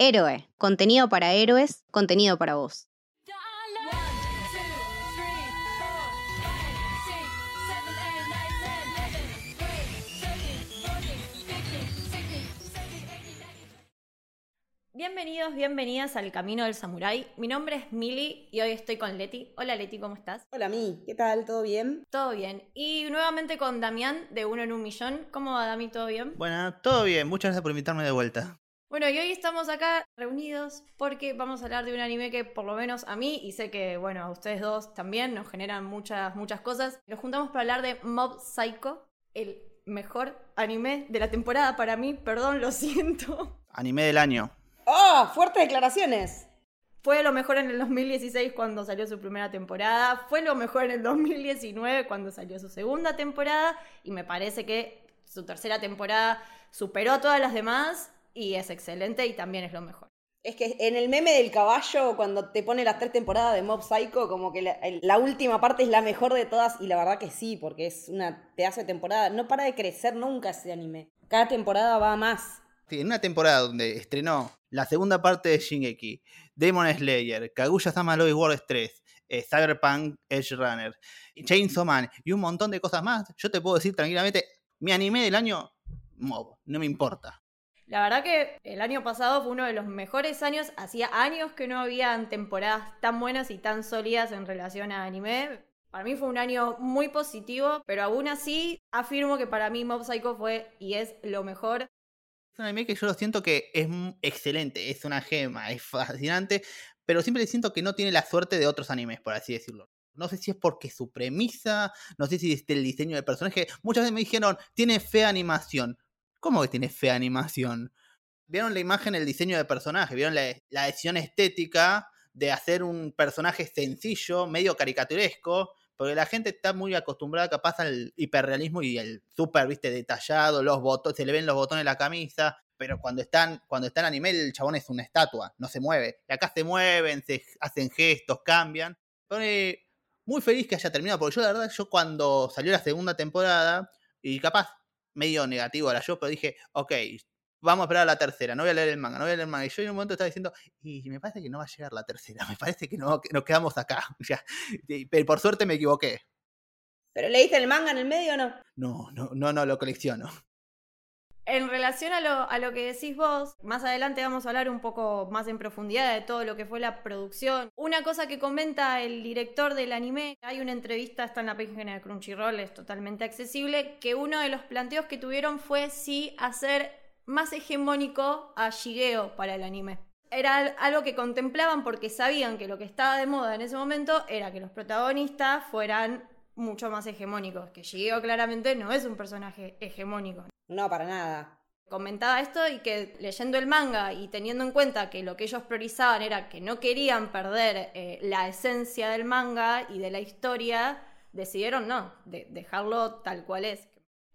Héroe, contenido para héroes, contenido para vos. Bienvenidos, bienvenidas al Camino del Samurái. Mi nombre es Mili y hoy estoy con Leti. Hola Leti, ¿cómo estás? Hola Mi, ¿qué tal? ¿Todo bien? Todo bien. Y nuevamente con Damián de Uno en un Millón. ¿Cómo va Dami? ¿Todo bien? Bueno, todo bien. Muchas gracias por invitarme de vuelta. Bueno, y hoy estamos acá reunidos porque vamos a hablar de un anime que por lo menos a mí, y sé que, bueno, a ustedes dos también nos generan muchas, muchas cosas. Nos juntamos para hablar de Mob Psycho, el mejor anime de la temporada para mí. Perdón, lo siento. Anime del año. ¡Oh! Fuertes declaraciones. Fue lo mejor en el 2016 cuando salió su primera temporada, fue lo mejor en el 2019 cuando salió su segunda temporada y me parece que su tercera temporada superó a todas las demás y es excelente y también es lo mejor. Es que en el meme del caballo, cuando te pone las tres temporadas de Mob Psycho, como que la, última parte es la mejor de todas, y la verdad que sí, porque es una pedazo de temporada. No para de crecer nunca ese anime. Cada temporada va a más. Sí, En una temporada donde estrenó la segunda parte de Shingeki, Demon Slayer, Kaguya-sama Love is War 3, eh, Cyberpunk Edge Runner, Chainsaw Man y un montón de cosas más, yo te puedo decir tranquilamente, mi anime del año, Mob, no me importa. La verdad que el año pasado fue uno de los mejores años, hacía años que no habían temporadas tan buenas y tan sólidas en relación a anime. Para mí fue un año muy positivo, pero aún así afirmo que para mí Mob Psycho fue y es lo mejor Es un anime que yo lo siento que es excelente, es una gema, es fascinante, pero siempre siento que no tiene la suerte de otros animes, por así decirlo. No sé si es porque su premisa, no sé si es el diseño del personaje. Muchas veces me dijeron, tiene fea animación. ¿Cómo que tiene fea animación? Vieron la imagen, el diseño de personaje, vieron la, la decisión estética de hacer un personaje sencillo, medio caricaturesco, porque la gente está muy acostumbrada capaz al hiperrealismo y el súper, viste, detallado, los botones, se le ven los botones de la camisa, pero cuando están, cuando está en anime el chabón es una estatua, no se mueve. Y acá se mueven, se hacen gestos, cambian. Muy feliz que haya terminado, porque yo la verdad, yo cuando salió la segunda temporada, y capaz medio negativo era yo, pero dije, ok, vamos a esperar a la tercera, no voy a leer el manga, no voy a leer el manga. Y yo en un momento estaba diciendo, y me parece que no va a llegar la tercera, me parece que, no, que nos quedamos acá. Ya. Pero por suerte me equivoqué. ¿Pero leíste el manga en el medio o no? No, no, no, no lo colecciono. En relación a lo, que decís vos, más adelante vamos a hablar un poco más en profundidad de todo lo que fue la producción. Una cosa que comenta el director del anime, hay una entrevista, está en la página de Crunchyroll, es totalmente accesible, que uno de los planteos que tuvieron fue si hacer más hegemónico a Shigeo para el anime. Era al- algo que contemplaban porque sabían que lo que estaba de moda en ese momento era que los protagonistas fueran mucho más hegemónicos, que Shigeo claramente no es un personaje hegemónico No, para nada. comentaba esto y que leyendo el manga y teniendo en cuenta que lo que ellos priorizaban era que no querían perder eh, la esencia del manga y de la historia, decidieron no, de- dejarlo tal cual es.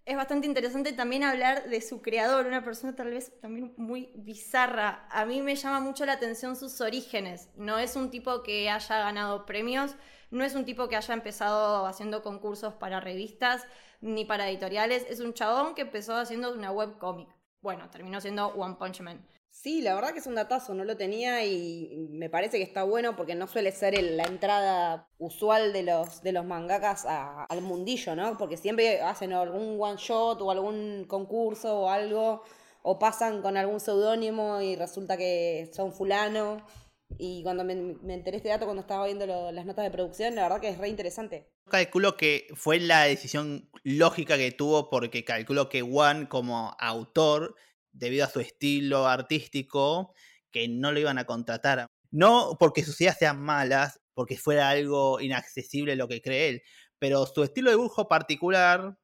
Es bastante interesante también hablar de su creador, una persona tal vez también muy bizarra. A mí me llama mucho la atención sus orígenes. No es un tipo que haya ganado premios, no es un tipo que haya empezado haciendo concursos para revistas ni para editoriales. Es un chabón que empezó haciendo una webcomic. Bueno, terminó siendo One Punch Man. Sí, la verdad que es un datazo, no lo tenía y me parece que está bueno porque no suele ser la entrada usual de los, de los mangakas al mundillo, ¿no? Porque siempre hacen algún one shot o algún concurso o algo, o pasan con algún seudónimo y resulta que son fulano. Y cuando me, enteré este dato cuando estaba viendo las notas de producción, la verdad que es re interesante. Calculo que fue la decisión lógica que tuvo porque calculo que Juan como autor, debido a su estilo artístico, que no lo iban a contratar. No porque sus ideas sean malas, porque fuera algo inaccesible lo que cree él, pero su estilo de dibujo particular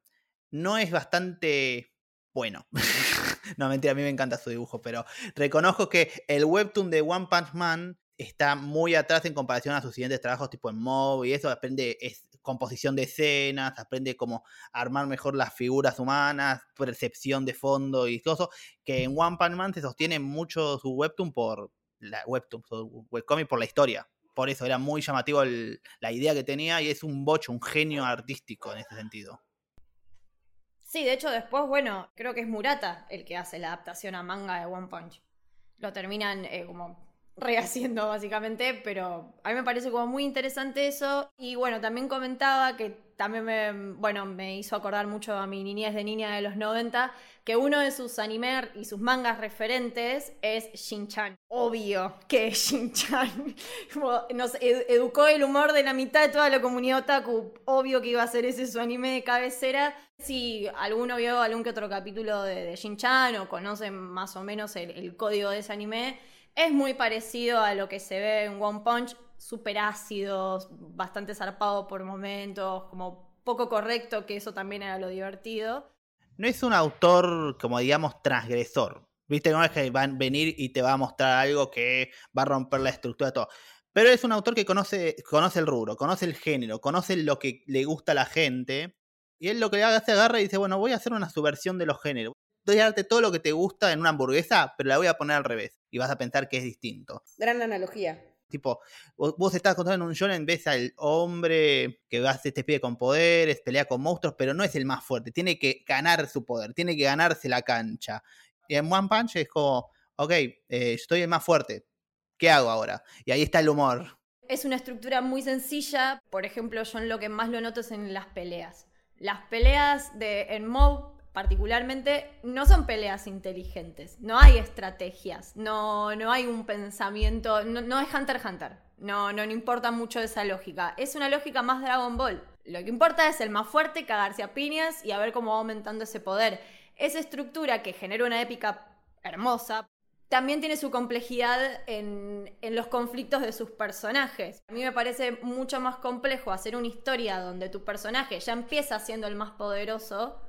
no es bastante bueno. no, mentira, a mí me encanta su dibujo, pero reconozco que el webtoon de One Punch Man está muy atrás en comparación a sus siguientes trabajos tipo en Mob y eso aprende es composición de escenas, aprende cómo armar mejor las figuras humanas, percepción de fondo y todo eso, que en One Punch Man se sostiene mucho su webtoon por la webtoon, su webcomic por la historia. Por eso era muy llamativo el- la idea que tenía y es un bocho, un genio artístico en ese sentido. Sí, de hecho después, bueno, creo que es Murata el que hace la adaptación a manga de One Punch. lo terminan eh, como rehaciendo básicamente, pero a mí me parece como muy interesante eso. Y bueno, también comentaba que también me, bueno, me hizo acordar mucho a mi niñez de niña de los 90, que uno de sus animes y sus mangas referentes es Shin-Chan. Obvio que es Shin-Chan. Nos educó el humor de la mitad de toda la comunidad otaku. Obvio que iba a ser ese su anime de cabecera. Si alguno vio algún que otro capítulo de, de Shin-Chan o conoce más o menos el, el código de ese anime, es muy parecido a lo que se ve en One Punch, súper ácido, bastante zarpado por momentos, como poco correcto, que eso también era lo divertido. No es un autor, como digamos, transgresor. Viste, no es que va a venir y te va a mostrar algo que va a romper la estructura de todo. Pero es un autor que conoce, conoce el rubro, conoce el género, conoce lo que le gusta a la gente. Y él lo que hace agarra y dice, bueno, voy a hacer una subversión de los géneros voy a darte todo lo que te gusta en una hamburguesa, pero la voy a poner al revés. Y vas a pensar que es distinto. Gran analogía. Tipo, vos, estás contando en un shonen, ves al hombre que a este con poderes, pelea con monstruos, pero no es el más fuerte. Tiene que ganar su poder, tiene que ganarse la cancha. Y en One Punch es como, ok, eh, estoy el más fuerte. ¿Qué hago ahora? Y ahí está el humor. Es una estructura muy sencilla. Por ejemplo, yo en lo que más lo noto es en las peleas. Las peleas de, en Mob particularmente, no son peleas inteligentes, no hay estrategias, no, no hay un pensamiento, no, es Hunter x Hunter, no, no, importa mucho esa lógica, es una lógica más Dragon Ball. Lo que importa es el más fuerte, cagarse a piñas y a ver cómo va aumentando ese poder. Esa estructura que genera una épica hermosa, también tiene su complejidad en, en, los conflictos de sus personajes. A mí me parece mucho más complejo hacer una historia donde tu personaje ya empieza siendo el más poderoso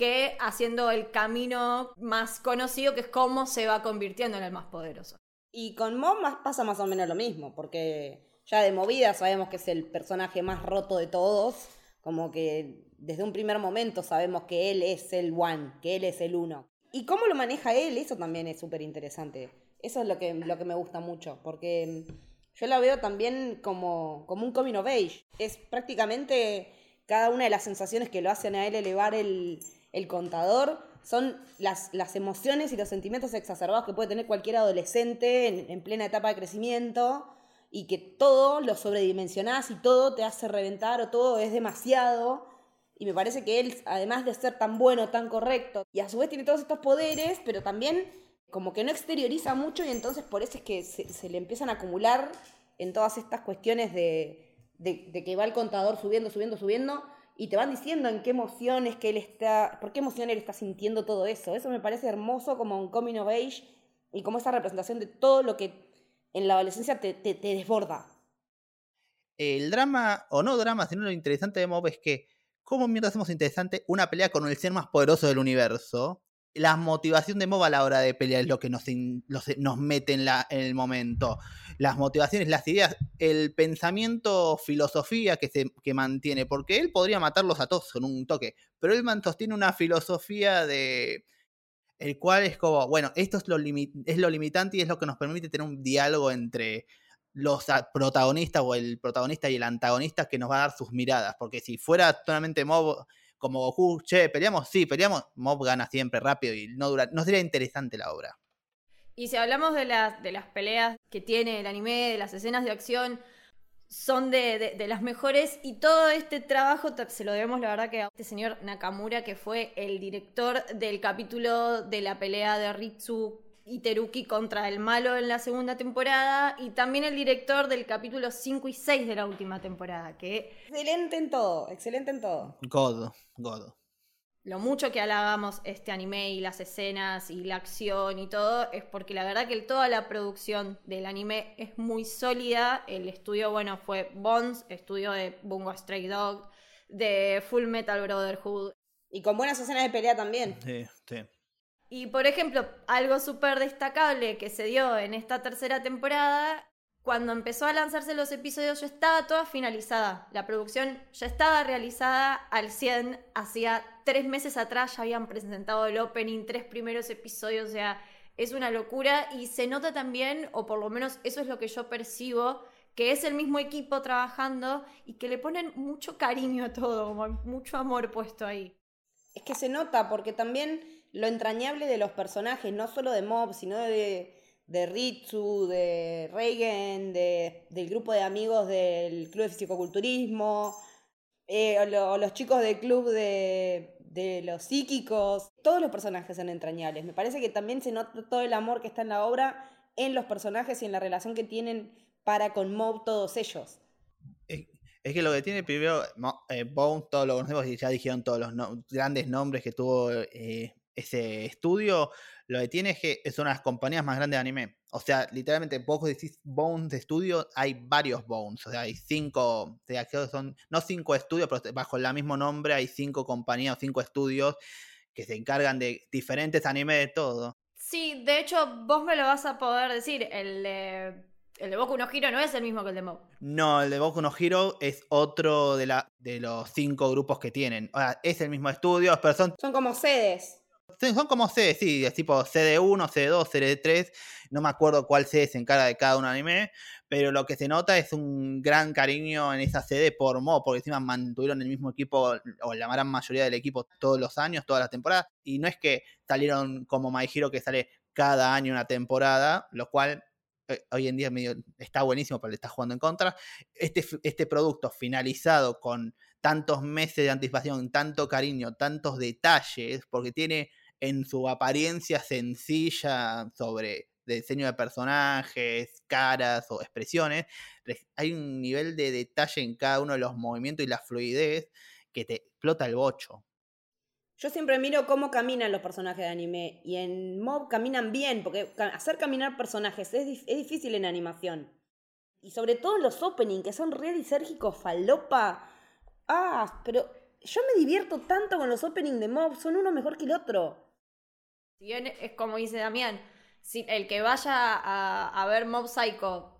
que haciendo el camino más conocido, que es cómo se va convirtiendo en el más poderoso. Y con Mob pasa más o menos lo mismo, porque ya de movida sabemos que es el personaje más roto de todos, como que desde un primer momento sabemos que él es el one, que él es el uno. Y cómo lo maneja él, eso también es súper interesante. Eso es lo que, lo que me gusta mucho, porque yo la veo también como, como un coming of age. Es prácticamente cada una de las sensaciones que lo hacen a él elevar el, el contador, son las, las, emociones y los sentimientos exacerbados que puede tener cualquier adolescente en, plena etapa de crecimiento y que todo lo sobredimensionás y todo te hace reventar o todo es demasiado. Y me parece que él, además de ser tan bueno, tan correcto, y a su vez tiene todos estos poderes, pero también como que no exterioriza mucho y entonces por eso es que se, le empiezan a acumular en todas estas cuestiones de, de que va el contador subiendo, subiendo, subiendo y te van diciendo en qué emociones que él está, por qué emoción él está sintiendo todo eso. Eso me parece hermoso como un coming of age y como esa representación de todo lo que en la adolescencia te, te, desborda. El drama, o no drama, sino lo interesante de Mob es que, ¿cómo mierda hacemos interesante una pelea con el ser más poderoso del universo? La motivación de Mob a la hora de pelear es lo que nos, nos mete en, el momento. Las motivaciones, las ideas, el pensamiento, filosofía que, se, que mantiene, porque él podría matarlos a todos con un toque, pero él sostiene una filosofía de... El cual es como, bueno, esto es lo, es lo limitante y es lo que nos permite tener un diálogo entre los protagonistas o el protagonista y el antagonista que nos va a dar sus miradas, porque si fuera totalmente Mob como Goku, che, peleamos, sí, peleamos, Mob gana siempre rápido y no dura, no sería interesante la obra. Y si hablamos de las, de las peleas que tiene el anime, de las escenas de acción, son de, de, las mejores y todo este trabajo se lo debemos la verdad que a este señor Nakamura que fue el director del capítulo de la pelea de Ritsu y Teruki contra el malo en la segunda temporada y también el director del capítulo 5 y 6 de la última temporada, que... Excelente en todo, excelente en todo. Godo, godo. Lo mucho que halagamos este anime y las escenas y la acción y todo es porque la verdad que toda la producción del anime es muy sólida. El estudio, bueno, fue Bones, estudio de Bungo Stray Dog, de Full Metal Brotherhood. Y con buenas escenas de pelea también. Sí, sí. Y por ejemplo, algo súper destacable que se dio en esta tercera temporada, cuando empezó a lanzarse los episodios ya estaba toda finalizada. La producción ya estaba realizada al 100. Hacía tres meses atrás ya habían presentado el opening, tres primeros episodios, o sea, es una locura y se nota también, o por lo menos eso es lo que yo percibo, que es el mismo equipo trabajando y que le ponen mucho cariño a todo, mucho amor puesto ahí. Es que se nota porque también lo entrañable de los personajes, no solo de Mob, sino de, de Ritsu, de Reigen, de, del grupo de amigos del Club de Fisicoculturismo, eh, o, lo- o los chicos del club de, de los psíquicos. Todos los personajes son entrañables. Me parece que también se nota todo el amor que está en la obra en los personajes y en la relación que tienen para con Mob todos ellos. Es, que lo que tiene primero eh, Bones, todos lo conocemos y ya dijeron todos los grandes nombres que tuvo eh, ese estudio. Lo que tiene es que son las compañías más grandes de anime. O sea, literalmente, vos decís Bones de estudio, hay varios Bones. O sea, hay cinco, o sea, creo que son, no cinco estudios, pero bajo el mismo nombre hay cinco compañías o cinco estudios que se encargan de diferentes animes de todo. Sí, de hecho, vos me lo vas a poder decir. El de, el de Boku no Hero no es el mismo que el de Mob. No, el de Boku no Hero es otro de, la, de los cinco grupos que tienen. O sea, es el mismo estudio, pero son Son como sedes. Son como C, sí, es tipo CD1, CD2, CD3, no me acuerdo cuál CD se encarga de cada un anime, pero lo que se nota es un gran cariño en esa CD por Mo, porque encima mantuvieron el mismo equipo, o la gran mayoría del equipo, todos los años, todas las temporadas, y no es que salieron como My Hero que sale cada año una temporada, lo cual eh, hoy en día medio, está buenísimo, pero le está jugando en contra. Este, este producto finalizado con tantos meses de anticipación, tanto cariño, tantos detalles, porque tiene en su apariencia sencilla sobre diseño de personajes, caras o expresiones, hay un nivel de detalle en cada uno de los movimientos y la fluidez que te explota el bocho. Yo siempre miro cómo caminan los personajes de anime y en Mob caminan bien, porque hacer caminar personajes es, es difícil en animación. Y sobre todo los openings, que son re lisérgicos, falopa. Ah, pero yo me divierto tanto con los openings de Mob, son uno mejor que el otro. Si bien es como dice Damián, si el que vaya a, ver Mob Psycho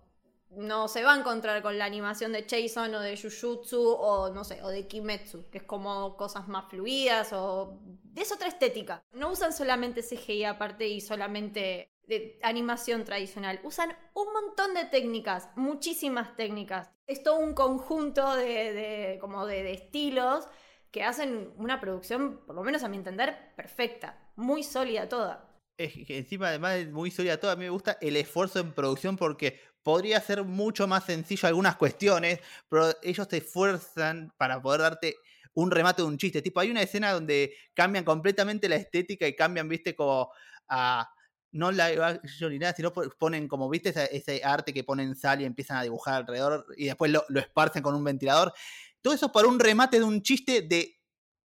no se va a encontrar con la animación de Jason o de Jujutsu o no sé, o de Kimetsu, que es como cosas más fluidas o es otra estética. No usan solamente CGI aparte y solamente de animación tradicional, usan un montón de técnicas, muchísimas técnicas. Es todo un conjunto de, como de estilos que hacen una producción, por lo menos a mi entender, perfecta, muy sólida toda. Es que encima, además de muy sólida todo, a mí me gusta el esfuerzo en producción porque podría ser mucho más sencillo algunas cuestiones, pero ellos se esfuerzan para poder darte un remate de un chiste. Tipo, hay una escena donde cambian completamente la estética y cambian, viste, como a. No action ni nada, sino po- ponen como, viste, ese, ese arte que ponen sal y empiezan a dibujar alrededor y después lo, lo esparcen con un ventilador. Todo eso para un remate de un chiste de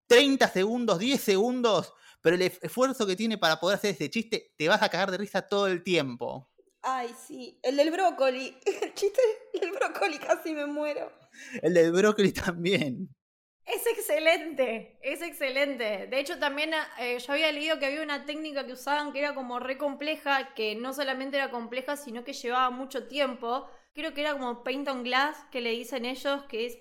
30 segundos, 10 segundos, pero el esfuerzo que tiene para poder hacer ese chiste, te vas a cagar de risa todo el tiempo. Ay, sí, el del brócoli. El chiste del brócoli casi me muero. El del brócoli también. Es excelente, es excelente. De hecho, también eh, yo había leído que había una técnica que usaban que era como re compleja, que no solamente era compleja, sino que llevaba mucho tiempo. Creo que era como paint on glass, que le dicen ellos, que es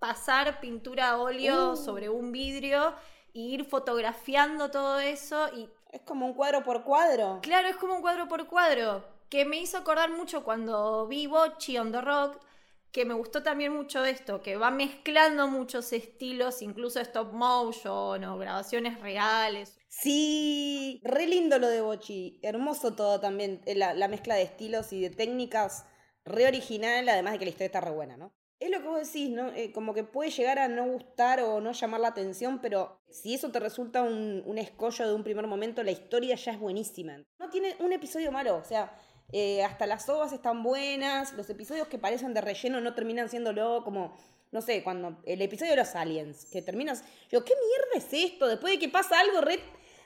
pasar pintura a óleo Uh. sobre un vidrio e ir fotografiando todo eso. Y Es como un cuadro por cuadro. claro, es como un cuadro por cuadro, que me hizo acordar mucho cuando vi Bochi on the Rock, que me gustó también mucho esto, que va mezclando muchos estilos, incluso stop motion o grabaciones reales. Sí, re lindo lo de Bochi. Hermoso todo también. eh, La, la mezcla de estilos y de técnicas re original, además de que la historia está re buena, ¿no? Es lo que vos decís, ¿no? Eh, como que puede llegar a no gustar o no llamar la atención, pero si eso te resulta un, un escollo de un primer momento, la historia ya es buenísima. No tiene un episodio malo, o sea, eh, hasta las ovas están buenas, los episodios que parecen de relleno no terminan siéndolo como, no sé, cuando el episodio de los aliens, que terminas, yo, ¿qué mierda es esto? Después de que pasa algo re,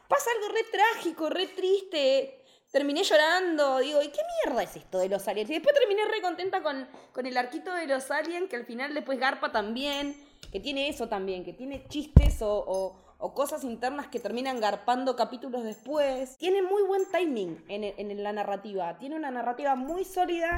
pasa algo re trágico, re triste, terminé llorando, digo, ¿y qué mierda es esto de los aliens? Y después terminé re contenta con, con el arquito de los aliens, que al final después garpa también, que tiene eso también, que tiene chistes o, cosas internas que terminan garpando capítulos después. Tiene muy buen timing en, en la narrativa, tiene una narrativa muy sólida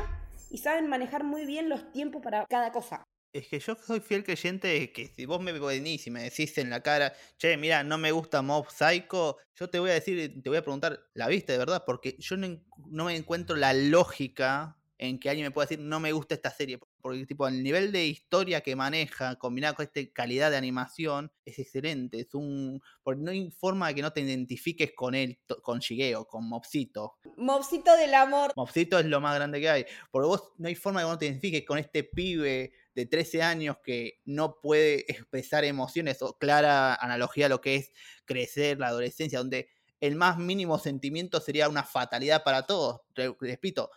y saben manejar muy bien los tiempos para cada cosa. Es que yo soy fiel creyente de que si vos me venís y me decís en la cara, che, mira, no me gusta Mob Psycho, yo te voy a decir, te voy a preguntar, ¿la viste de verdad? Porque yo no, no me encuentro la lógica en que alguien me pueda decir no me gusta esta serie. Porque tipo, el nivel de historia que maneja, combinado con esta calidad de animación, es excelente. Es un. Porque no hay forma de que no te identifiques con él, con Shigeo, con Mopsito. Mopsito del amor. Mopsito es lo más grande que hay. Porque vos no hay forma de que no te identifiques con este pibe de 13 años que no puede expresar emociones o clara analogía a lo que es crecer, la adolescencia, donde el más mínimo sentimiento sería una fatalidad para todos. Re- Repito,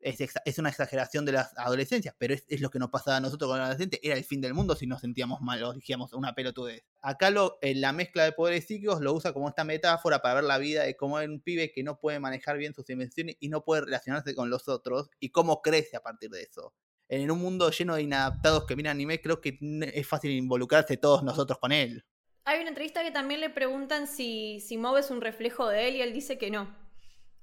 es, es una exageración de las adolescencias, pero es, lo que nos pasaba a nosotros con los adolescentes. Era el fin del mundo si nos sentíamos mal o dijimos una pelotudez. Acá lo, en la mezcla de poderes psíquicos lo usa como esta metáfora para ver la vida de cómo es un pibe que no puede manejar bien sus emociones y no puede relacionarse con los otros y cómo crece a partir de eso. En un mundo lleno de inadaptados que miran anime, creo que es fácil involucrarse todos nosotros con él. Hay una entrevista que también le preguntan si, si Mob es un reflejo de él y él dice que no.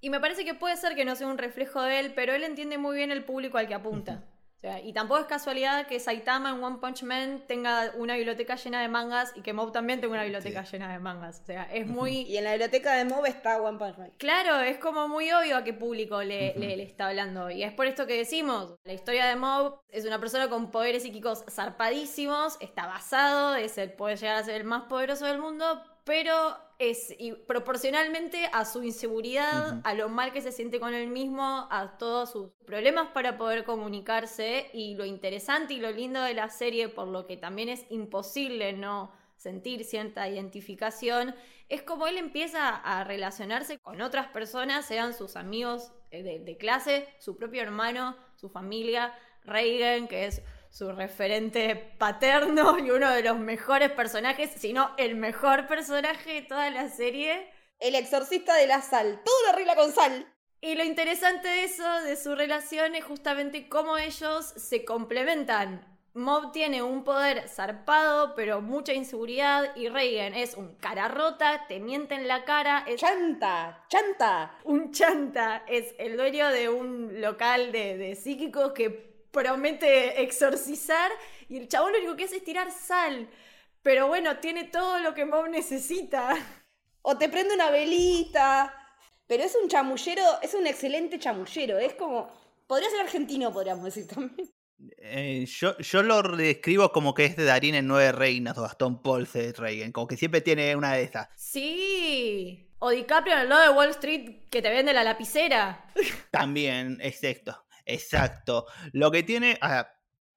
Y me parece que puede ser que no sea un reflejo de él, pero él entiende muy bien el público al que apunta. Sea, y tampoco es casualidad que Saitama en One Punch Man tenga una biblioteca llena de mangas y que Mob también tenga una biblioteca llena de mangas. O sea, es muy... Y en la biblioteca de Mob está One Punch Man. Claro, es como muy obvio a qué público le, le- le está hablando. Y es por esto que decimos, la historia de Mob es una persona con poderes psíquicos zarpadísimos, está basado, es el, puede llegar a ser el más poderoso del mundo, pero es y proporcionalmente a su inseguridad, a lo mal que se siente con él mismo, a todos sus problemas para poder comunicarse y lo interesante y lo lindo de la serie, por lo que también es imposible no sentir cierta identificación, es como él empieza a relacionarse con otras personas, sean sus amigos eh, de, de clase, su propio hermano, su familia, Reagan, que es su referente paterno y uno de los mejores personajes, si no el mejor personaje de toda la serie. El exorcista de la sal. Todo lo arregla con sal. Y lo interesante de eso, de su relación, es justamente cómo ellos se complementan. Mob tiene un poder zarpado, pero mucha inseguridad, y Reagan es un cara rota, te miente en la cara, es Chanta, chanta. un chanta, es el dueño de un local de, de psíquicos que promete exorcizar, y el chabón lo único que hace es tirar sal. Pero bueno, tiene todo lo que Mob necesita. O te prende una velita. Pero es un chamullero, es un excelente chamullero. Es como. Podría ser argentino, podríamos decir también. Eh, yo, yo lo describo como que es de Darín en Nueve Reinas o Gastón Pauls de Reagan, como que siempre tiene una de esas. Sí. O DiCaprio en el lado de Wall Street que te vende la lapicera. También, exacto, exacto. Lo que tiene,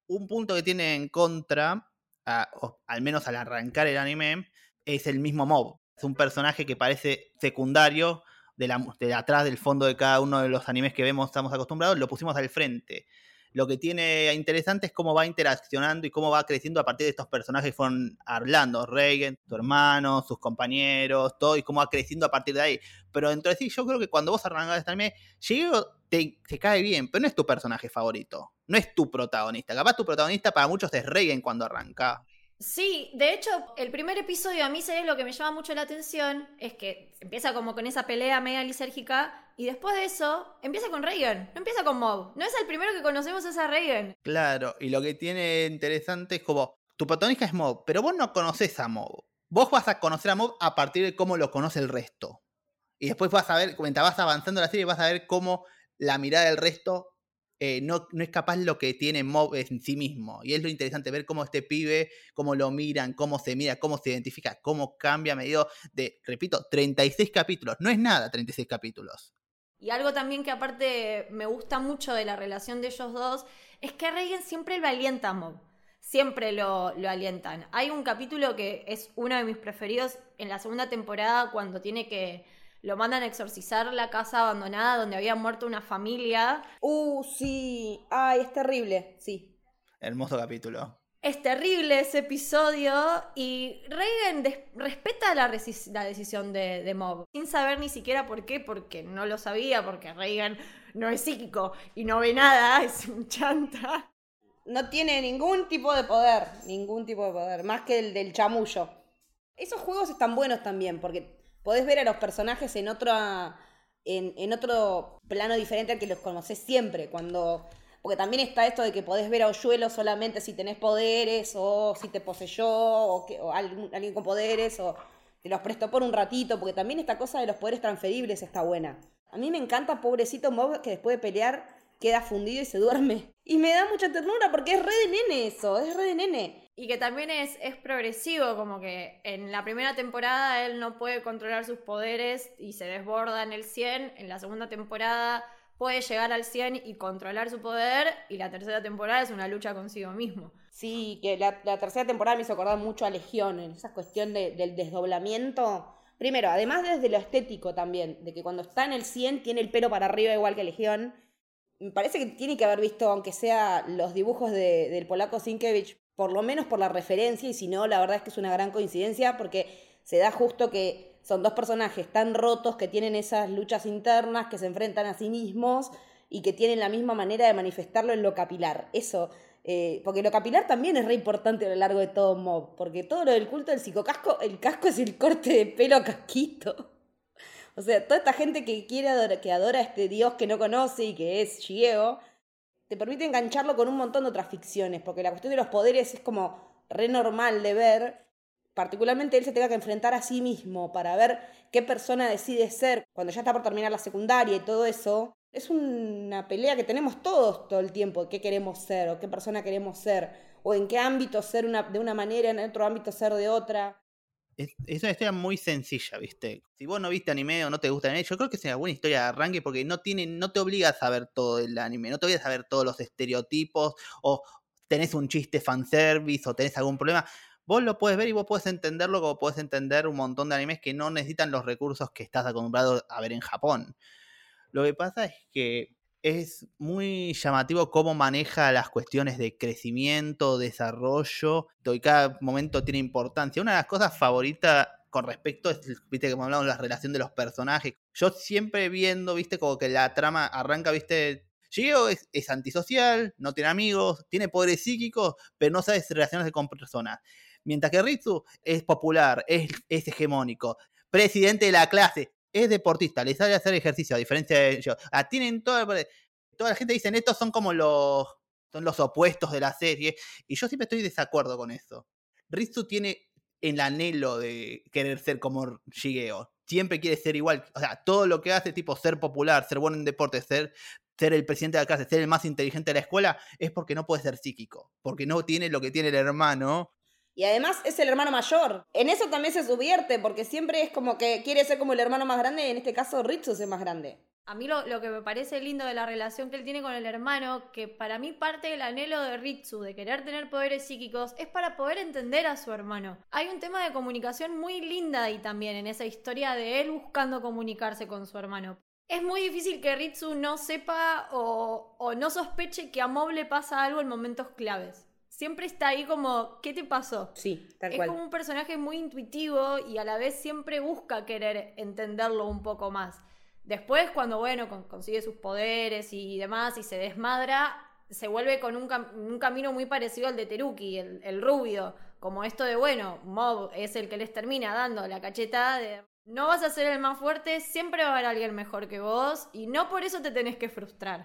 un punto que tiene en contra, al menos al arrancar el anime, es el mismo Mob. Es un personaje que parece secundario de, la, de atrás del fondo de cada uno de los animes que vemos, estamos acostumbrados, lo pusimos al frente. Lo que tiene interesante es cómo va interaccionando y cómo va creciendo a partir de estos personajes que fueron hablando. Reagan, tu hermano, sus compañeros, todo, y cómo va creciendo a partir de ahí. Pero dentro de sí, yo creo que cuando vos arrancás este anime, Shigeo te, te cae bien, pero no es tu personaje favorito. No es tu protagonista. Capaz tu protagonista para muchos es Reagan cuando arranca. Sí, de hecho, el primer episodio a mí se lo que me llama mucho la atención es que empieza como con esa pelea media lisérgica y después de eso empieza con Reagan, no empieza con Mob. No es el primero que conocemos es a Reagan. Claro, y lo que tiene interesante es como, tu protagonista es Mob, pero vos no conoces a Mob. Vos vas a conocer a Mob a partir de cómo lo conoce el resto. Y después vas a ver, mientras vas avanzando la serie, vas a ver cómo la mirada del resto eh, no, no es capaz lo que tiene Mob en sí mismo. Y es lo interesante ver cómo este pibe, cómo lo miran, cómo se mira, cómo se identifica, cómo cambia a medida de, repito, 36 capítulos. No es nada 36 capítulos. Y algo también que aparte me gusta mucho de la relación de ellos dos es que Reagan siempre lo alienta a Mob. Siempre lo, lo alientan. Hay un capítulo que es uno de mis preferidos en la segunda temporada cuando tiene que lo mandan a exorcizar la casa abandonada donde había muerto una familia. Uh, sí. Ay, es terrible. Sí. Hermoso capítulo. Es terrible ese episodio y Reagan respeta la, la decisión de, de Mob, sin saber ni siquiera por qué, porque no lo sabía, porque Reagan no es psíquico y no ve nada, es un chanta. No tiene ningún tipo de poder. Ningún tipo de poder. Más que el del chamullo. Esos juegos están buenos también, porque podés ver a los personajes en otra. En, otro plano diferente al que los conoces siempre. Cuando. Porque también está esto de que podés ver a Oyuelo solamente si tenés poderes, o si te poseyó, o, que, o alguien con poderes, o te los prestó por un ratito, porque también esta cosa de los poderes transferibles está buena. A mí me encanta, pobrecito Mob, que después de pelear queda fundido y se duerme. Y me da mucha ternura porque es re de nene eso, es re de nene. Y que también es, es progresivo, como que en la primera temporada él no puede controlar sus poderes y se desborda en el 100. En la segunda temporada puede llegar al 100 y controlar su poder. Y la tercera temporada es una lucha consigo mismo. Sí, que la, tercera temporada me hizo acordar mucho a Legión, en esa cuestión de- del desdoblamiento. Primero, además desde lo estético también, de que cuando está en el 100 tiene el pelo para arriba igual que Legión. Me parece que tiene que haber visto, aunque sea los dibujos de- del polaco Sienkiewicz, por lo menos por la referencia, y si no, la verdad es que es una gran coincidencia, porque se da justo que son dos personajes tan rotos que tienen esas luchas internas, que se enfrentan a sí mismos y que tienen la misma manera de manifestarlo en lo capilar. Eso, eh, porque lo capilar también es re importante a lo largo de todo Mob, porque todo lo del culto del psicocasco, el casco es el corte de pelo casquito. O sea, toda esta gente que quiere adora- que adora a este dios que no conoce y que es Shieo, te permite engancharlo con un montón de otras ficciones, porque la cuestión de los poderes es como re normal de ver, particularmente él se tenga que enfrentar a sí mismo para ver qué persona decide ser cuando ya está por terminar la secundaria y todo eso. Es una pelea que tenemos todos todo el tiempo, qué queremos ser o qué persona queremos ser, o en qué ámbito ser una, de una manera, en otro ámbito ser de otra. Es, una historia muy sencilla, ¿viste? Si vos no viste anime o no te gusta anime, yo creo que es una buena historia de arranque porque no tiene, no te obliga a saber todo el anime, no te obliga a saber todos los estereotipos, o tenés un chiste fanservice, o tenés algún problema. Vos lo puedes ver y vos puedes entenderlo como puedes entender un montón de animes que no necesitan los recursos que estás acostumbrado a ver en Japón. Lo que pasa es que es muy llamativo cómo maneja las cuestiones de crecimiento, desarrollo, y cada momento tiene importancia. Una de las cosas favoritas con respecto, es, viste, como hablamos de la relación de los personajes. Yo siempre viendo, viste, como que la trama arranca, viste. Es, es antisocial, no tiene amigos, tiene poderes psíquicos, pero no sabe relacionarse con personas. Mientras que Ritsu es popular, es, es hegemónico, presidente de la clase, es deportista, le sabe hacer ejercicio, a diferencia de ellos. Ah, tienen toda, toda la gente dice, estos son como los, son los opuestos de la serie, y yo siempre estoy de desacuerdo con eso. Ritsu tiene el anhelo de querer ser como Shigeo. Siempre quiere ser igual. O sea, todo lo que hace, tipo ser popular, ser bueno en deporte, ser, ser el presidente de la clase, ser el más inteligente de la escuela, es porque no puede ser psíquico. Porque no tiene lo que tiene el hermano. Y además es el hermano mayor. En eso también se subvierte, porque siempre es como que quiere ser como el hermano más grande, en este caso Ritsu es más grande. A mí lo, que me parece lindo de la relación que él tiene con el hermano, que para mí parte del anhelo de Ritsu de querer tener poderes psíquicos, es para poder entender a su hermano. Hay un tema de comunicación muy linda ahí también en esa historia de él buscando comunicarse con su hermano. Es muy difícil que Ritsu no sepa o, no sospeche que a Mob pasa algo en momentos claves. Siempre está ahí como, ¿qué te pasó? Sí, tal es cual. como un personaje muy intuitivo y a la vez siempre busca querer entenderlo un poco más. Después, cuando, bueno, con, consigue sus poderes y demás y se desmadra, se vuelve con un, cam un camino muy parecido al de Teruki, el, el, rubio. Como esto de, bueno, Mob es el que les termina dando la cachetada de no vas a ser el más fuerte, siempre va a haber alguien mejor que vos y no por eso te tenés que frustrar.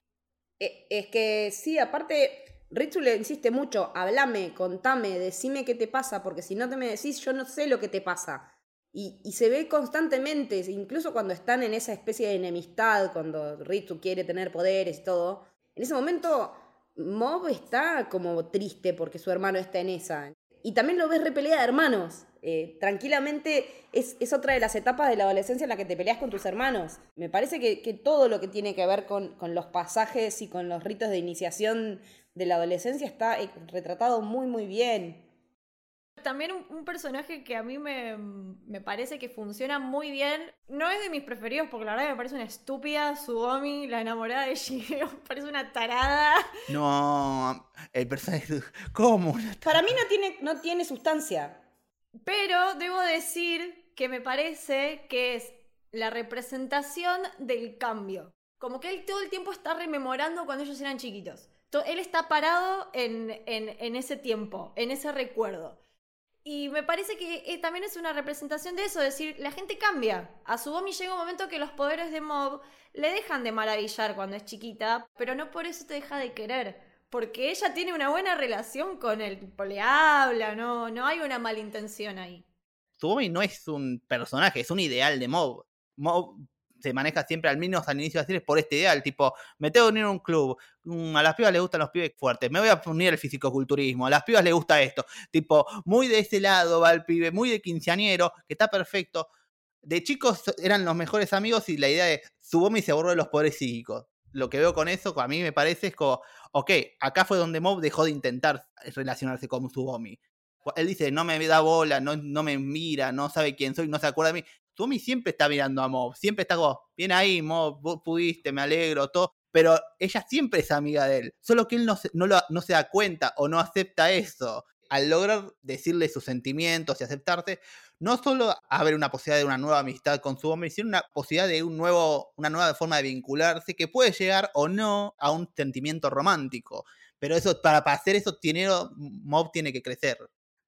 Eh, Es que sí, aparte, Ritsu le insiste mucho, hablame, contame, decime qué te pasa, porque si no te me decís, yo no sé lo que te pasa. Y, y, se ve constantemente, incluso cuando están en esa especie de enemistad, cuando Ritsu quiere tener poderes y todo. En ese momento, Mob está como triste porque su hermano está en esa. Y también lo ves repelea de hermanos. Eh, tranquilamente es, es, otra de las etapas de la adolescencia en la que te peleas con tus hermanos. Me parece que, que todo lo que tiene que ver con, con, los pasajes y con los ritos de iniciación de la adolescencia está eh, retratado muy, muy bien. También un, un, personaje que a mí me, me, parece que funciona muy bien. No es de mis preferidos porque la verdad me parece una estúpida. Suomi, la enamorada de Shigeo, parece una tarada. No, el personaje. ¿Cómo? Para mí no tiene, no tiene sustancia. Pero debo decir que me parece que es la representación del cambio. Como que él todo el tiempo está rememorando cuando ellos eran chiquitos. Él está parado en, ese tiempo, en ese recuerdo. Y me parece que eh, también es una representación de eso, es decir, la gente cambia. A Subomi llega un momento que los poderes de Mob le dejan de maravillar cuando es chiquita, pero no por eso te deja de querer. Porque ella tiene una buena relación con él, tipo, le habla, no, no hay una malintención ahí. Subomi no es un personaje, es un ideal de Mob. Mob se maneja siempre al menos al inicio de la serie por este ideal, tipo, me tengo que unir a un club, mm, a las pibas les gustan los pibes fuertes, me voy a unir al fisicoculturismo, a las pibas les gusta esto, tipo, muy de ese lado va el pibe, muy de quinceañero, que está perfecto. De chicos eran los mejores amigos y la idea de Subomi se borró de los poderes psíquicos. Lo que veo con eso, a mí me parece es como, ok, acá fue donde Mob dejó de intentar relacionarse con Subomi. Él dice, no me da bola, no, no me mira, no sabe quién soy, no se acuerda de mí. Subomi siempre está mirando a Mob, siempre está como, bien ahí, Mob, vos pudiste, me alegro, todo. Pero ella siempre es amiga de él, solo que él no se, da cuenta o no acepta eso. Al lograr decirle sus sentimientos y aceptarte, no solo haber una posibilidad de una nueva amistad con su hombre, sino una posibilidad de un nuevo, una nueva forma de vincularse que puede llegar o no a un sentimiento romántico. Pero eso, para, hacer eso, Mob tiene que crecer.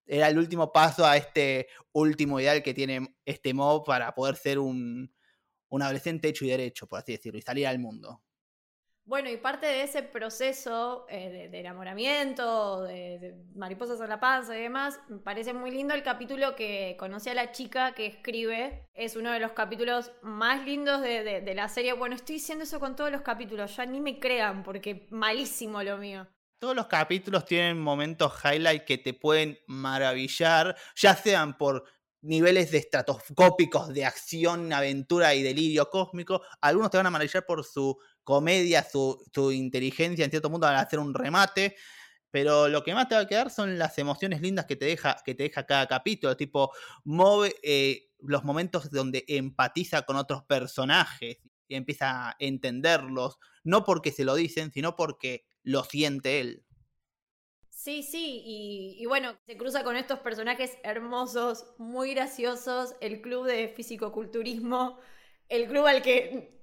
Era el último paso a este último ideal que tiene este Mob para poder ser un, un adolescente hecho y derecho, por así decirlo, y salir al mundo. Bueno, y parte de ese proceso eh, de, enamoramiento, de, mariposas en la panza y demás, me parece muy lindo el capítulo que conocí a la chica que escribe. Es uno de los capítulos más lindos de, la serie. Bueno, estoy diciendo eso con todos los capítulos, ya ni me crean porque malísimo lo mío. Todos los capítulos tienen momentos highlight que te pueden maravillar, ya sean por niveles de estratoscópicos de acción, aventura y delirio cósmico. Algunos te van a maravillar por su comedia, su, inteligencia en cierto punto al hacer un remate. Pero lo que más te va a quedar son las emociones lindas que te deja, que te deja cada capítulo. Tipo, mueve eh, los momentos donde empatiza con otros personajes y empieza a entenderlos. No porque se lo dicen, sino porque lo siente él. Sí, sí, y, y, bueno, se cruza con estos personajes hermosos, muy graciosos, el club de fisicoculturismo, el club al que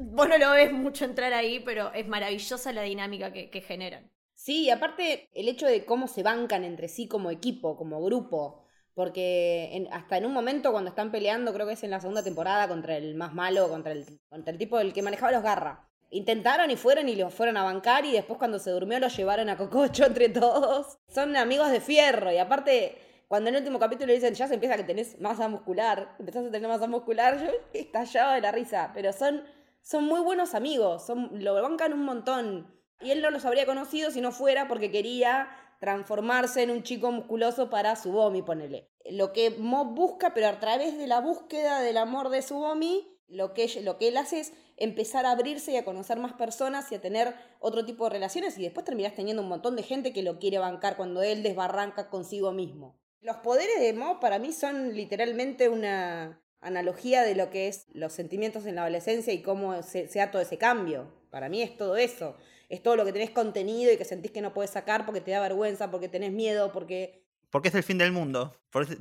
Vos no lo ves mucho entrar ahí, pero es maravillosa la dinámica que, generan. Sí, y aparte el hecho de cómo se bancan entre sí como equipo, como grupo. Porque hasta en un momento cuando están peleando, creo que es en la segunda temporada, contra el más malo, contra el, contra el tipo del que manejaba los garra. Intentaron y fueron y los fueron a bancar y después cuando se durmió lo llevaron a Cococho entre todos. Son amigos de fierro y aparte cuando en el último capítulo le dicen ya se empieza que tenés masa muscular, empezás a tener masa muscular, yo estallaba de la risa, pero son son muy buenos amigos, son, lo bancan un montón. Y él no los habría conocido si no fuera porque quería transformarse en un chico musculoso para Subomi, ponele. Lo que Mob busca, pero a través de la búsqueda del amor de Subomi, lo que, lo que él hace es empezar a abrirse y a conocer más personas y a tener otro tipo de relaciones y después terminás teniendo un montón de gente que lo quiere bancar cuando él desbarranca consigo mismo. Los poderes de Mob para mí son literalmente una, analogía de lo que es los sentimientos en la adolescencia y cómo se, sea todo ese cambio. Para mí es todo eso. Es todo lo que tenés contenido y que sentís que no puedes sacar porque te da vergüenza, porque tenés miedo, porque... Porque es el fin del mundo.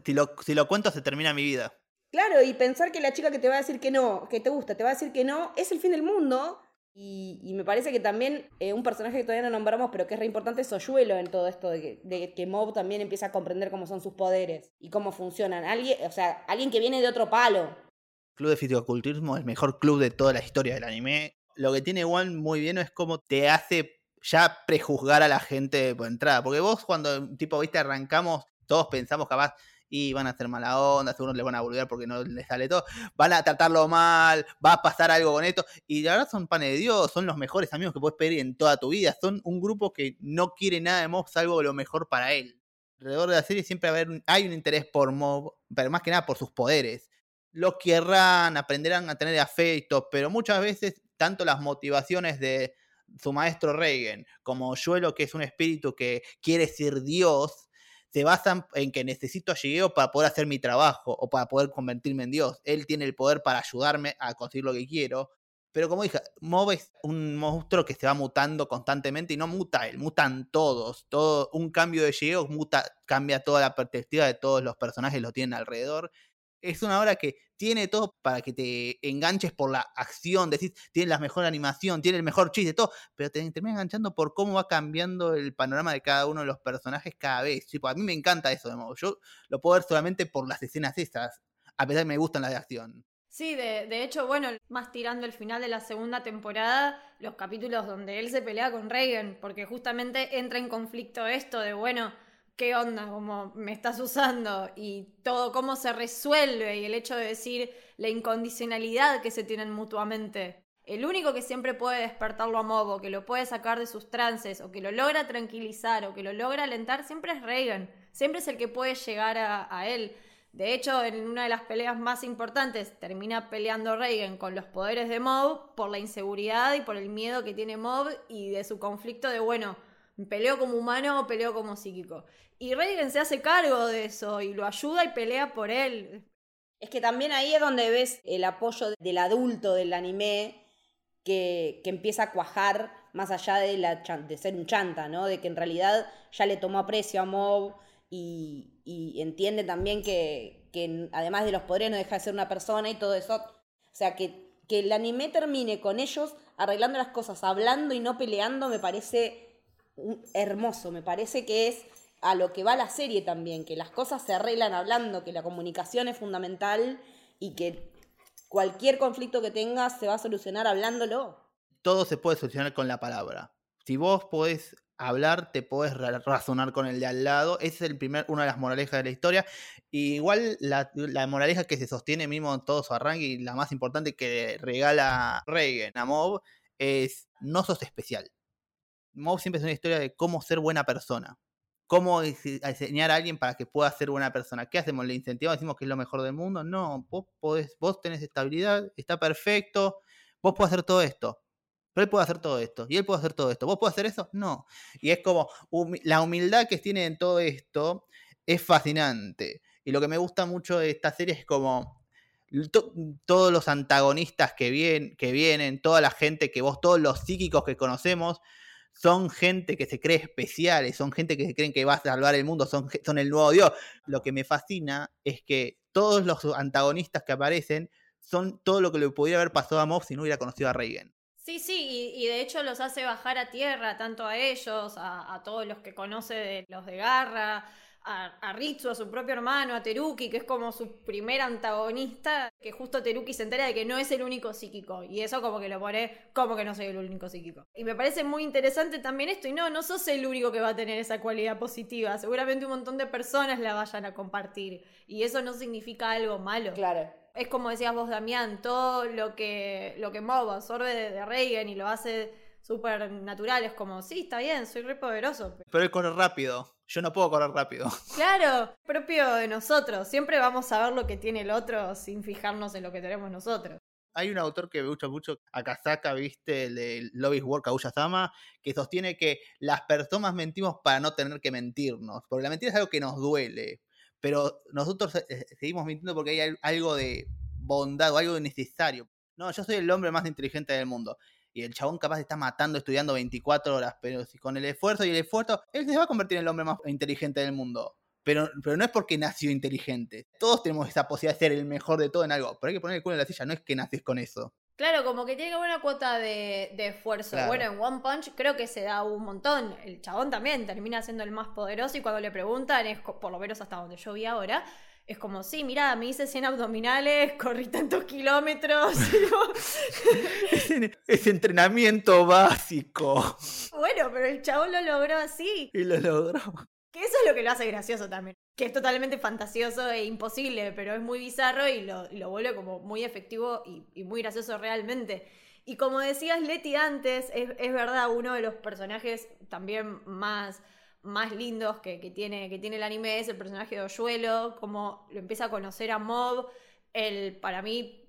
si, lo, si lo cuento se termina mi vida. Claro, y pensar que la chica que te va a decir que no, que te gusta, te va a decir que no, es el fin del mundo y, me parece que también eh, un personaje que todavía no nombramos, pero que es re importante, Soyuelo en todo esto, de que, Mob también empieza a comprender cómo son sus poderes y cómo funcionan. Alguien, o sea, alguien que viene de otro palo. Club de Fisicoculturismo el mejor club de toda la historia del anime. Lo que tiene One muy bien es cómo te hace ya prejuzgar a la gente por entrada. Porque vos cuando, tipo, viste, arrancamos, todos pensamos capaz, y van a hacer mala onda, seguro les van a volver porque no les sale todo, van a tratarlo mal, va a pasar algo con esto, y la verdad son panes de Dios, son los mejores amigos que puedes pedir en toda tu vida, son un grupo que no quiere nada de Mob salvo lo mejor para él. Alrededor de la serie siempre hay un interés por Mob, pero más que nada por sus poderes. Lo querrán, aprenderán a tener afecto, pero muchas veces tanto las motivaciones de su maestro Reagan como Yuelo, que es un espíritu que quiere ser Dios, se basan en que necesito a para poder hacer mi trabajo o para poder convertirme en Dios. Él tiene el poder para ayudarme a conseguir lo que quiero. Pero como dije, Mob es un monstruo que se va mutando constantemente y no muta él, mutan todos. Todo, un cambio de Geo muta, cambia toda la perspectiva de todos los personajes, lo tienen alrededor es una obra que tiene todo para que te enganches por la acción, decís, tiene la mejor animación, tiene el mejor chiste, todo, pero te termina enganchando por cómo va cambiando el panorama de cada uno de los personajes cada vez. a mí me encanta eso de modo. Yo lo puedo ver solamente por las escenas estas, a pesar de que me gustan las de acción. Sí, de, de, hecho, bueno, más tirando el final de la segunda temporada, los capítulos donde él se pelea con Reagan, porque justamente entra en conflicto esto de, bueno, ¿qué onda? Como me estás usando y todo cómo se resuelve y el hecho de decir la incondicionalidad que se tienen mutuamente. El único que siempre puede despertarlo a Mobo, que lo puede sacar de sus trances, o que lo logra tranquilizar, o que lo logra alentar, siempre es Reagan. Siempre es el que puede llegar a, a él. De hecho, en una de las peleas más importantes termina peleando Reagan con los poderes de Mob por la inseguridad y por el miedo que tiene Mob y de su conflicto de, bueno, peleo como humano o peleo como psíquico. Y Reagan se hace cargo de eso y lo ayuda y pelea por él. Es que también ahí es donde ves el apoyo del adulto del anime que, que empieza a cuajar más allá de, de ser un chanta, ¿no? De que en realidad ya le tomó aprecio a Mob y, y entiende también que, que además de los poderes no deja de ser una persona y todo eso. O sea, que, que el anime termine con ellos arreglando las cosas, hablando y no peleando, me parece hermoso. Me parece que es a lo que va la serie también, que las cosas se arreglan hablando, que la comunicación es fundamental y que cualquier conflicto que tengas se va a solucionar hablándolo. Todo se puede solucionar con la palabra. Si vos podés hablar, te podés ra- razonar con el de al lado. Esa es el primer, una de las moralejas de la historia. Igual la, la moraleja que se sostiene mismo en todo su arranque y la más importante que regala Reagan a Mob es no sos especial. Mob siempre es una historia de cómo ser buena persona. Cómo ense- enseñar a alguien para que pueda ser buena persona. ¿Qué hacemos? ¿Le incentivamos? ¿Decimos que es lo mejor del mundo? No, vos, podés, vos tenés estabilidad, está perfecto, vos podés hacer todo esto. Pero él puede hacer todo esto. Y él puede hacer todo esto. ¿Vos podés hacer eso? No. Y es como la humildad que tiene en todo esto es fascinante. Y lo que me gusta mucho de esta serie es como to- todos los antagonistas que, que vienen, toda la gente que vos, todos los psíquicos que conocemos, son gente que se cree especiales, son gente que se creen que va a salvar el mundo, son, son el nuevo Dios. Lo que me fascina es que todos los antagonistas que aparecen son todo lo que le pudiera haber pasado a Mob si no hubiera conocido a Reagan. Sí, sí, y, y de hecho los hace bajar a tierra, tanto a ellos, a, a todos los que conoce de los de Garra, a, a Ritsu, a su propio hermano, a Teruki, que es como su primer antagonista, que justo Teruki se entera de que no es el único psíquico, y eso como que lo pone como que no soy el único psíquico. Y me parece muy interesante también esto, y no, no sos el único que va a tener esa cualidad positiva, seguramente un montón de personas la vayan a compartir, y eso no significa algo malo. Claro. Es como decías vos, Damián, todo lo que, lo que Mob absorbe de, de Reagan y lo hace súper natural. Es como, sí, está bien, soy re poderoso. Pero él corre rápido. Yo no puedo correr rápido. Claro, propio de nosotros. Siempre vamos a ver lo que tiene el otro sin fijarnos en lo que tenemos nosotros. Hay un autor que me gusta mucho, Akasaka, viste, el de Lobby's Work, Kaguya-sama, que sostiene que las personas mentimos para no tener que mentirnos. Porque la mentira es algo que nos duele. Pero nosotros eh, seguimos mintiendo porque hay al- algo de bondad o algo necesario. No, yo soy el hombre más inteligente del mundo. Y el chabón capaz está matando, estudiando 24 horas, pero si con el esfuerzo y el esfuerzo, él se va a convertir en el hombre más inteligente del mundo. Pero, pero no es porque nació inteligente. Todos tenemos esa posibilidad de ser el mejor de todo en algo. Pero hay que poner el culo en la silla, no es que naces con eso. Claro, como que tiene buena cuota de, de esfuerzo. Claro. Bueno, en One Punch creo que se da un montón. El chabón también termina siendo el más poderoso y cuando le preguntan, es por lo menos hasta donde yo vi ahora, es como, sí, mira, me hice 100 abdominales, corrí tantos kilómetros. Es, en- es entrenamiento básico. bueno, pero el chabón lo logró así. Y lo logró. Que eso es lo que lo hace gracioso también. Que es totalmente fantasioso e imposible, pero es muy bizarro y lo, lo vuelve como muy efectivo y, y muy gracioso realmente. Y como decías Leti antes, es, es verdad, uno de los personajes también más, más lindos que, que tiene, que tiene el anime es el personaje de Oyuelo, como lo empieza a conocer a Mob. El, para mí,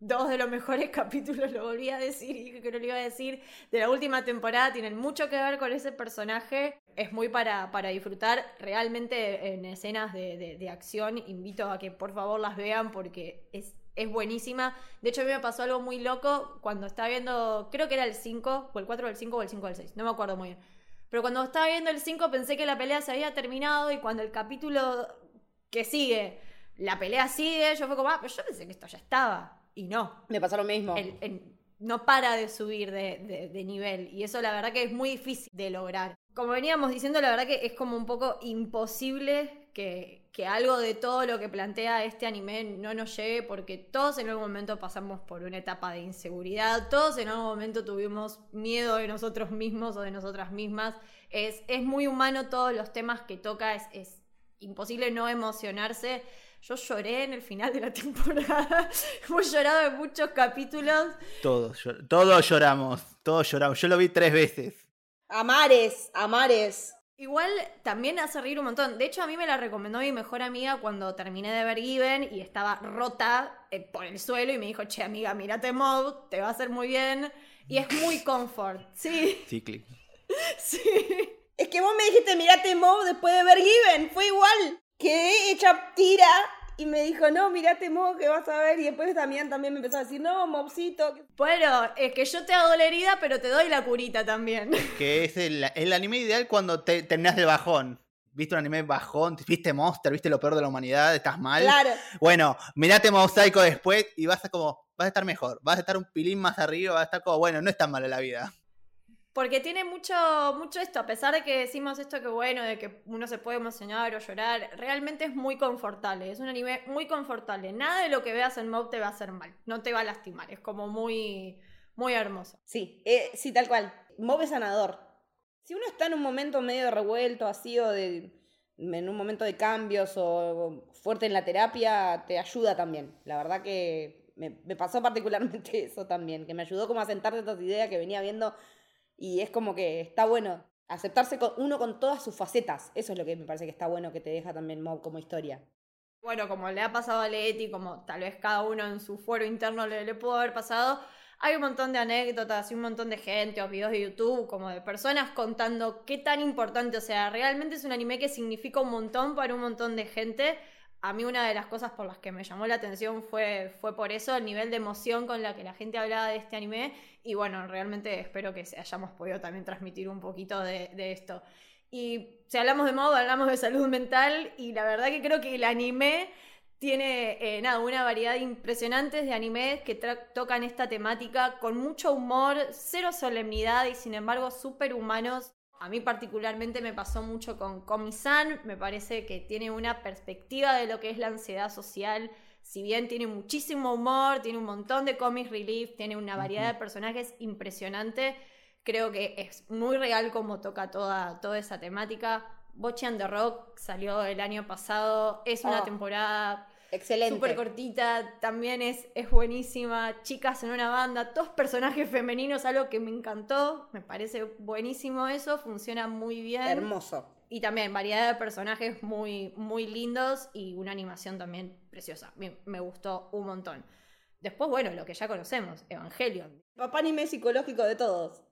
dos de los mejores capítulos, lo volví a decir y que no lo iba a decir, de la última temporada tienen mucho que ver con ese personaje. Es muy para, para disfrutar realmente en escenas de, de- acción. Invito a que por favor las vean porque es, es buenísima. De hecho, a mí me pasó algo muy loco cuando estaba viendo, creo que era el 5, o el 4 del 5 o el 5 del 6, no me acuerdo muy bien. Pero cuando estaba viendo el 5 pensé que la pelea se había terminado y cuando el capítulo que sigue, la pelea sigue, yo fue como, ah, pero yo pensé que esto ya estaba. Y no. Me pasó lo mismo. El- no para de subir de, de- de nivel. Y eso la verdad que es muy difícil de lograr. Como veníamos diciendo, la verdad que es como un poco imposible que, que algo de todo lo que plantea este anime no nos llegue porque todos en algún momento pasamos por una etapa de inseguridad, todos en algún momento tuvimos miedo de nosotros mismos o de nosotras mismas. Es, es muy humano todos los temas que toca, es, es imposible no emocionarse. Yo lloré en el final de la temporada. Hemos llorado en muchos capítulos. Todos, todos lloramos, todos lloramos. Yo lo vi tres veces. Amares, amares. Igual también hace reír un montón. De hecho, a mí me la recomendó mi mejor amiga cuando terminé de ver Given y estaba rota eh, por el suelo y me dijo, che, amiga, mírate Mob, te va a hacer muy bien. Y es muy comfort. Sí, Sí, clic. sí. Es que vos me dijiste, mirate Mob después de ver Given. Fue igual. Quedé hecha tira y me dijo, no, mirate Mob que vas a ver. Y después también, también me empezó a decir, no, Mobcito. Bueno, es que yo te hago la herida, pero te doy la curita también. Que es el, el anime ideal cuando te terminás de bajón. ¿Viste un anime bajón? ¿Viste Monster? ¿Viste lo peor de la humanidad? ¿Estás mal? Claro. Bueno, mirate Mosaico después y vas a como, vas a estar mejor, vas a estar un pilín más arriba, vas a estar como, bueno, no es tan mala la vida. Porque tiene mucho, mucho esto, a pesar de que decimos esto que bueno, de que uno se puede emocionar o llorar, realmente es muy confortable, es un anime muy confortable. Nada de lo que veas en Mob te va a hacer mal, no te va a lastimar, es como muy, muy hermoso. Sí, eh, sí, tal cual. Mob es sanador. Si uno está en un momento medio revuelto, así, o de, en un momento de cambios o fuerte en la terapia, te ayuda también. La verdad que me, me pasó particularmente eso también, que me ayudó como a sentar estas ideas que venía viendo y es como que está bueno aceptarse con uno con todas sus facetas. Eso es lo que me parece que está bueno que te deja también Mob como historia. Bueno, como le ha pasado a Leti, como tal vez cada uno en su fuero interno le, le pudo haber pasado, hay un montón de anécdotas y un montón de gente o videos de YouTube, como de personas contando qué tan importante, o sea, realmente es un anime que significa un montón para un montón de gente. A mí una de las cosas por las que me llamó la atención fue, fue por eso, el nivel de emoción con la que la gente hablaba de este anime. Y bueno, realmente espero que hayamos podido también transmitir un poquito de, esto. Y si hablamos de modo, hablamos de salud mental. Y la verdad que creo que el anime tiene eh, nada, una variedad impresionante de animes que tocan esta temática con mucho humor, cero solemnidad y sin embargo súper humanos. A mí particularmente me pasó mucho con Komi-san, me parece que tiene una perspectiva de lo que es la ansiedad social. Si bien tiene muchísimo humor, tiene un montón de comic relief, tiene una variedad de personajes impresionante, creo que es muy real como toca toda, toda esa temática. Bochy and the Rock salió el año pasado, es una Oh. temporada Excelente. súper cortita, también es, es buenísima. Chicas en una banda, dos personajes femeninos, algo que me encantó, me parece buenísimo eso, funciona muy bien. Hermoso. Y también variedad de personajes muy, muy lindos y una animación también preciosa. Me, me gustó un montón. Después, bueno, lo que ya conocemos, Evangelion. Papá anime psicológico de todos.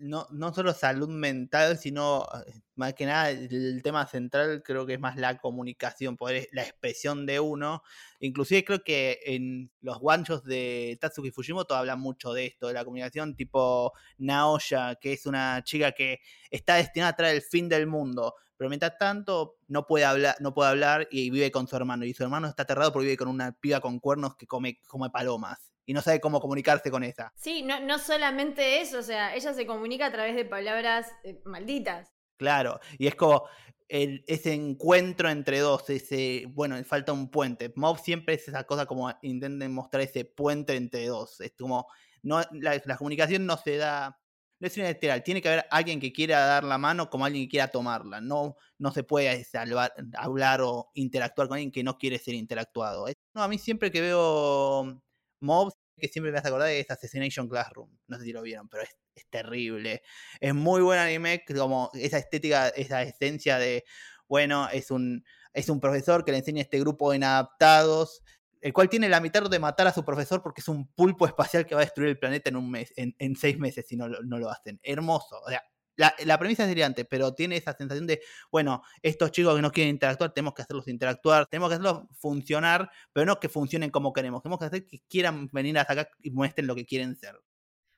No, no solo salud mental, sino eh, más que nada el, el tema central creo que es más la comunicación, poder, la expresión de uno. Inclusive creo que en los guanchos de Tatsuki Fujimoto hablan mucho de esto, de la comunicación tipo Naoya, que es una chica que está destinada a traer el fin del mundo, pero mientras tanto no puede hablar, no puede hablar y vive con su hermano. Y su hermano está aterrado porque vive con una piba con cuernos que come, come palomas. Y no sabe cómo comunicarse con esa. Sí, no, no solamente eso, o sea, ella se comunica a través de palabras eh, malditas. Claro, y es como el- ese encuentro entre dos, ese, bueno, falta un puente. Mob siempre es esa cosa como intenten mostrar ese puente entre dos. Es como, no, la, la comunicación no se da, no es unilateral, tiene que haber alguien que quiera dar la mano como alguien que quiera tomarla. No, no se puede salvar- hablar o interactuar con alguien que no quiere ser interactuado. No, a mí siempre que veo Mob, que siempre me hace acordar de Assassination Classroom. No sé si lo vieron, pero es, es terrible. Es muy buen anime, como esa estética, esa esencia de, bueno, es un, es un profesor que le enseña a este grupo de inadaptados, el cual tiene la mitad de matar a su profesor porque es un pulpo espacial que va a destruir el planeta en un mes, en, seis meses si no, no lo hacen. Hermoso. O sea, la, la premisa es brillante, pero tiene esa sensación de, bueno, estos chicos que no quieren interactuar, tenemos que hacerlos interactuar, tenemos que hacerlos funcionar, pero no que funcionen como queremos, tenemos que hacer que quieran venir hasta acá y muestren lo que quieren ser.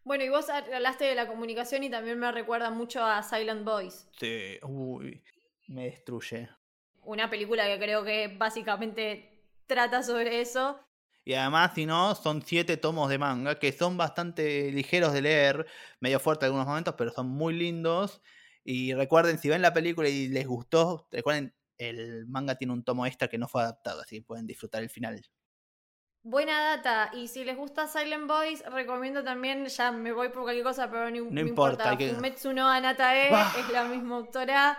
Bueno, y vos hablaste de la comunicación y también me recuerda mucho a Silent Voice, Sí, uy, me destruye. una película que creo que básicamente trata sobre eso. Y además, si no, son siete tomos de manga que son bastante ligeros de leer, medio fuerte en algunos momentos, pero son muy lindos. Y recuerden, si ven la película y les gustó, recuerden, el manga tiene un tomo extra que no fue adaptado, así que pueden disfrutar el final. Buena data. Y si les gusta Silent Boys, recomiendo también, ya me voy por cualquier cosa, pero no, no importa. hay que- Fumetsu no Anatae ¡Bah! es la misma autora.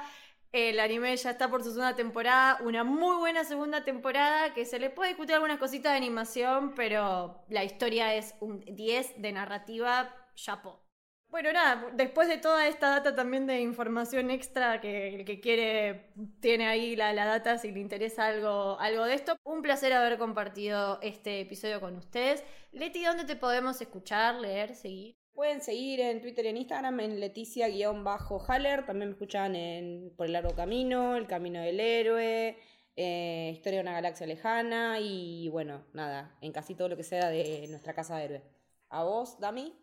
El anime ya está por su segunda temporada. Una muy buena segunda temporada que se le puede discutir algunas cositas de animación, pero la historia es un 10 de narrativa. Chapo. Bueno, nada, después de toda esta data también de información extra, que el que quiere tiene ahí la, la data si le interesa algo, algo de esto. Un placer haber compartido este episodio con ustedes. Leti, ¿dónde te podemos escuchar, leer, seguir? Pueden seguir en Twitter y en Instagram en Leticia-Haller. También me escuchan en Por el Largo Camino, El Camino del Héroe, eh, Historia de una Galaxia Lejana y bueno, nada, en casi todo lo que sea de nuestra casa de héroe. ¿A vos, Dami?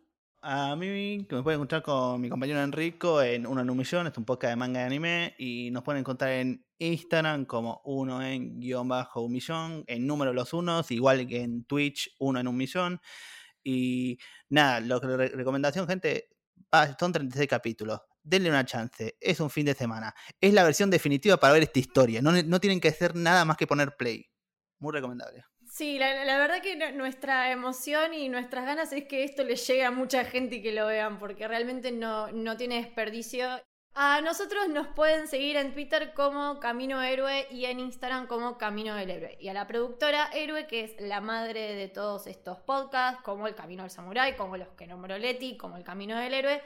A mí, que me pueden encontrar con mi compañero Enrico en Uno en un Millón, es un podcast de manga y anime, y nos pueden encontrar en Instagram como uno en guion bajo un millón, en número los unos, igual que en Twitch, uno en un millón. Y nada, lo que re- recomendación, gente, ah, son 36 capítulos. Denle una chance, es un fin de semana. Es la versión definitiva para ver esta historia. No, no tienen que hacer nada más que poner play. Muy recomendable. Sí, la, la verdad que nu- nuestra emoción y nuestras ganas es que esto le llegue a mucha gente y que lo vean, porque realmente no, no tiene desperdicio. A nosotros nos pueden seguir en Twitter como Camino Héroe y en Instagram como Camino del Héroe. Y a la productora Héroe, que es la madre de todos estos podcasts, como El Camino del Samurái, como los que nombró Leti, como El Camino del Héroe,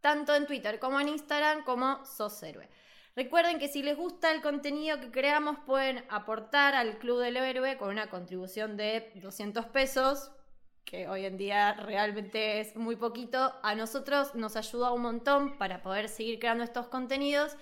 tanto en Twitter como en Instagram como Sos Héroe. Recuerden que si les gusta el contenido que creamos pueden aportar al Club del Héroe con una contribución de 200 pesos, que hoy en día realmente es muy poquito. A nosotros nos ayuda un montón para poder seguir creando estos contenidos.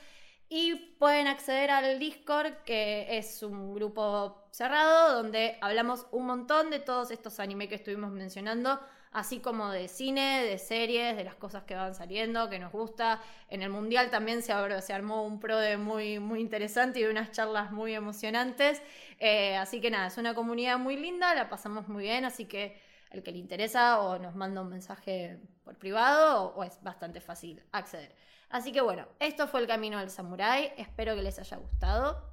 Y pueden acceder al Discord, que es un grupo cerrado donde hablamos un montón de todos estos anime que estuvimos mencionando, así como de cine, de series, de las cosas que van saliendo, que nos gusta. En el Mundial también se, se armó un pro de muy, muy interesante y unas charlas muy emocionantes. Eh, así que nada, es una comunidad muy linda, la pasamos muy bien, así que el que le interesa o nos manda un mensaje por privado o, o es bastante fácil acceder. Así que bueno, esto fue el camino del samurái, espero que les haya gustado